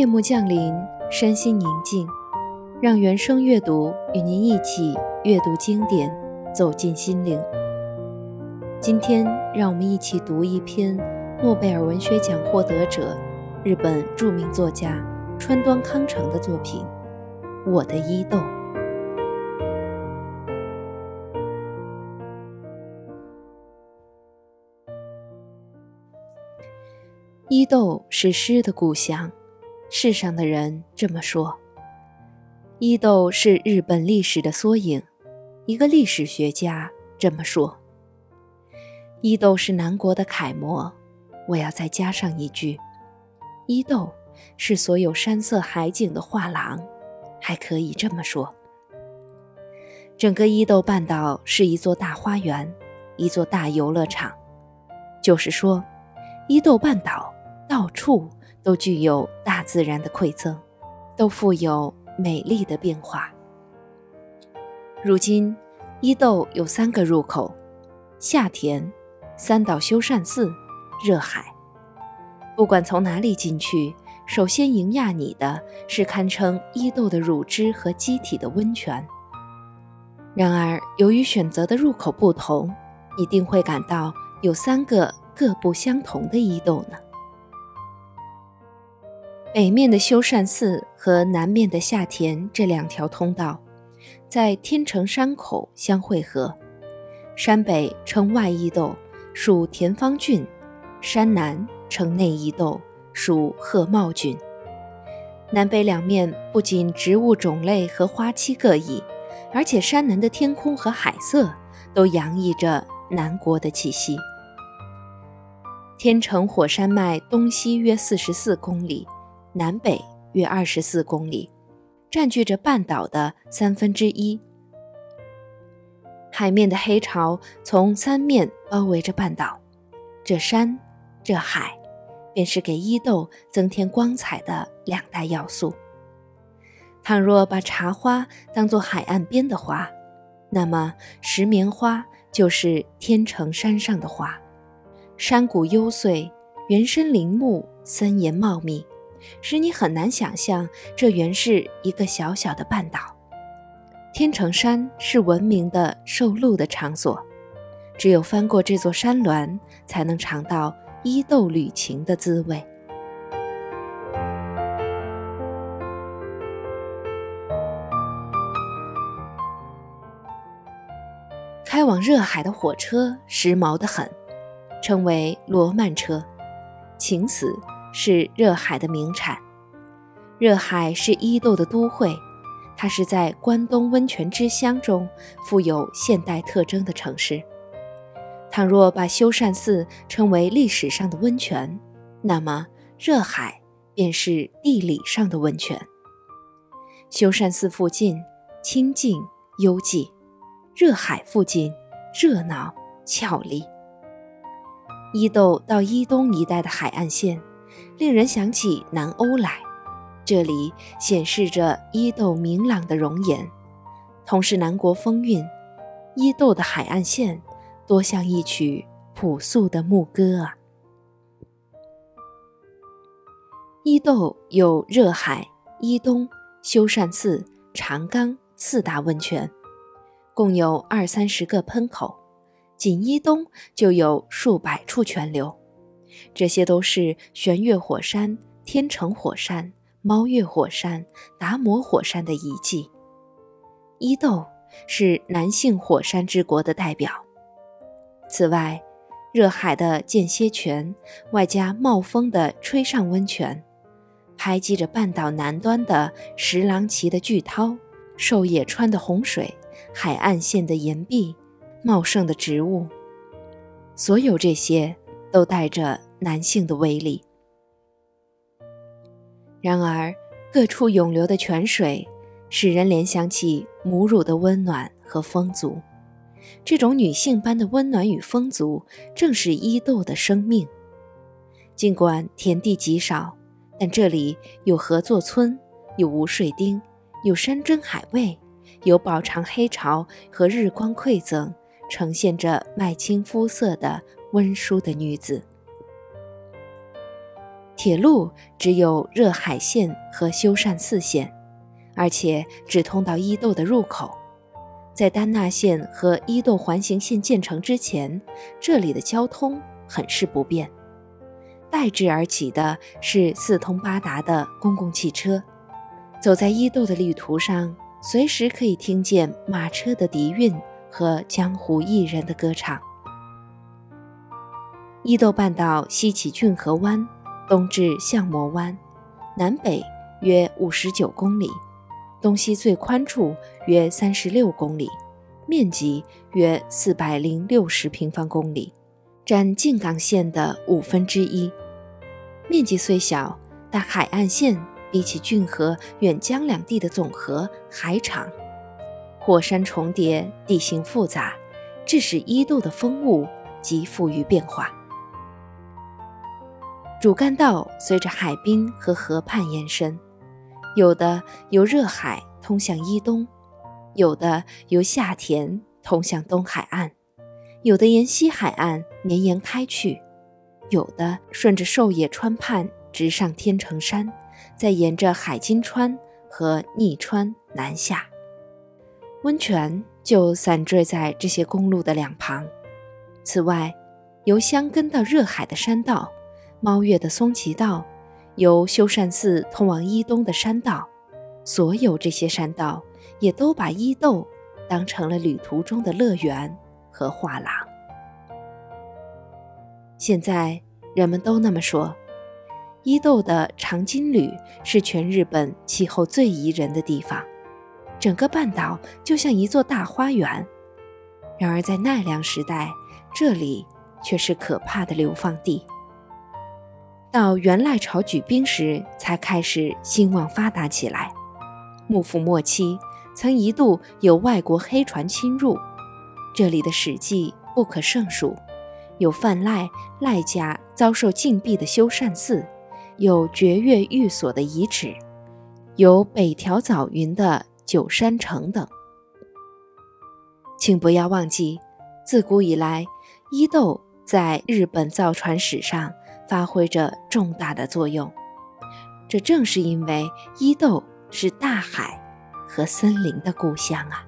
夜幕降临，身心宁静，让原声阅读与您一起阅读经典，走进心灵。今天，让我们一起读一篇诺贝尔文学奖获得者、日本著名作家川端康成的作品《我的伊豆》。伊豆是诗的故乡，世上的人这么说。伊豆是日本历史的缩影，一个历史学家这么说。伊豆是南国的楷模，我要再加上一句：伊豆是所有山色海景的画廊，还可以这么说。整个伊豆半岛是一座大花园，一座大游乐场，就是说，伊豆半岛。到处都具有大自然的馈赠，都富有美丽的变化。如今，伊豆有三个入口：下田、三岛修善寺、热海。不管从哪里进去，首先迎迓你的是堪称伊豆的乳汁和机体的温泉。然而，由于选择的入口不同，一定会感到有三个各不相同的伊豆呢。北面的修善寺和南面的下田这两条通道，在天成山口相汇合。山北称外伊豆，属田方郡；山南称内伊豆，属鹤茂郡。南北两面不仅植物种类和花期各异，而且山南的天空和海色都洋溢着南国的气息。天成火山脉东西约四十四公里。南北约二十四公里，占据着半岛的三分之一。海面的黑潮从三面包围着半岛，这山，这海，便是给伊豆增添光彩的两大要素。倘若把茶花当作海岸边的花，那么石棉花就是天成山上的花。山谷幽邃，原生林木森严茂密。使你很难想象，这原是一个小小的半岛。天成山是闻名的受禄的场所，只有翻过这座山峦，才能尝到伊豆旅情的滋味。开往热海的火车时髦得很，称为罗曼车，请死。是热海的名产。热海是伊豆的都会，它是在关东温泉之乡中富有现代特征的城市。倘若把修善寺称为历史上的温泉，那么热海便是地理上的温泉。修善寺附近清静幽寂，热海附近热闹俏丽。伊豆到伊东一带的海岸线。令人想起南欧来，这里显示着伊豆明朗的容颜，同是南国风韵。伊豆的海岸线多像一曲朴素的牧歌啊！伊豆有热海、伊东、修善寺、长冈四大温泉，共有二三十个喷口，仅伊东就有数百处泉流。这些都是玄月火山、天成火山、猫月火山、达摩火山的遗迹。伊豆是男性火山之国的代表。此外，热海的间歇泉，外加冒风的吹上温泉，拍击着半岛南端的石廊崎的巨涛、狩野川的洪水、海岸线的岩壁、茂盛的植物，所有这些都带着。男性的威力。然而，各处涌流的泉水使人联想起母乳的温暖和丰足。这种女性般的温暖与丰足，正是伊豆的生命。尽管田地极少，但这里有合作村，有无水町，有山珍海味，有饱尝黑潮和日光馈赠，呈现着麦青肤色的温淑的女子。铁路只有热海线和修善寺线，而且只通到伊豆的入口。在丹那线和伊豆环形线建成之前，这里的交通很是不便。代之而起的是四通八达的公共汽车。走在伊豆的旅途上，随时可以听见马车的笛韵和江湖艺人的歌唱。伊豆半岛西起骏河湾，东至相模湾，南北约五十九公里，东西最宽处约三十六公里，面积约四百零六十平方公里，占静冈县的五分之一。面积虽小，但海岸线比起骏河、远江两地的总和还长。火山重叠，地形复杂，致使伊豆的风物极富于变化。主干道随着海滨和河畔延伸，有的由热海通向伊东，有的由下田通向东海岸，有的沿西海岸绵延开去，有的顺着寿野川畔直上天成山，再沿着海津川和逆川南下。温泉就散坠在这些公路的两旁。此外，由香根到热海的山道。猫月的松崎道，由修善寺通往伊东的山道，所有这些山道也都把伊豆当成了旅途中的乐园和画廊。现在人们都那么说，伊豆的长津吕是全日本气候最宜人的地方，整个半岛就像一座大花园。然而在奈良时代，这里却是可怕的流放地。到元赖朝举兵时，才开始兴旺发达起来。幕府末期，曾一度有外国黑船侵入，这里的史记不可胜数，有范赖赖家遭受禁闭的修善寺，有绝月寓所的遗址，有北条早云的九山城等。请不要忘记，自古以来，伊豆在日本造船史上。发挥着重大的作用，这正是因为伊豆是大海和森林的故乡啊。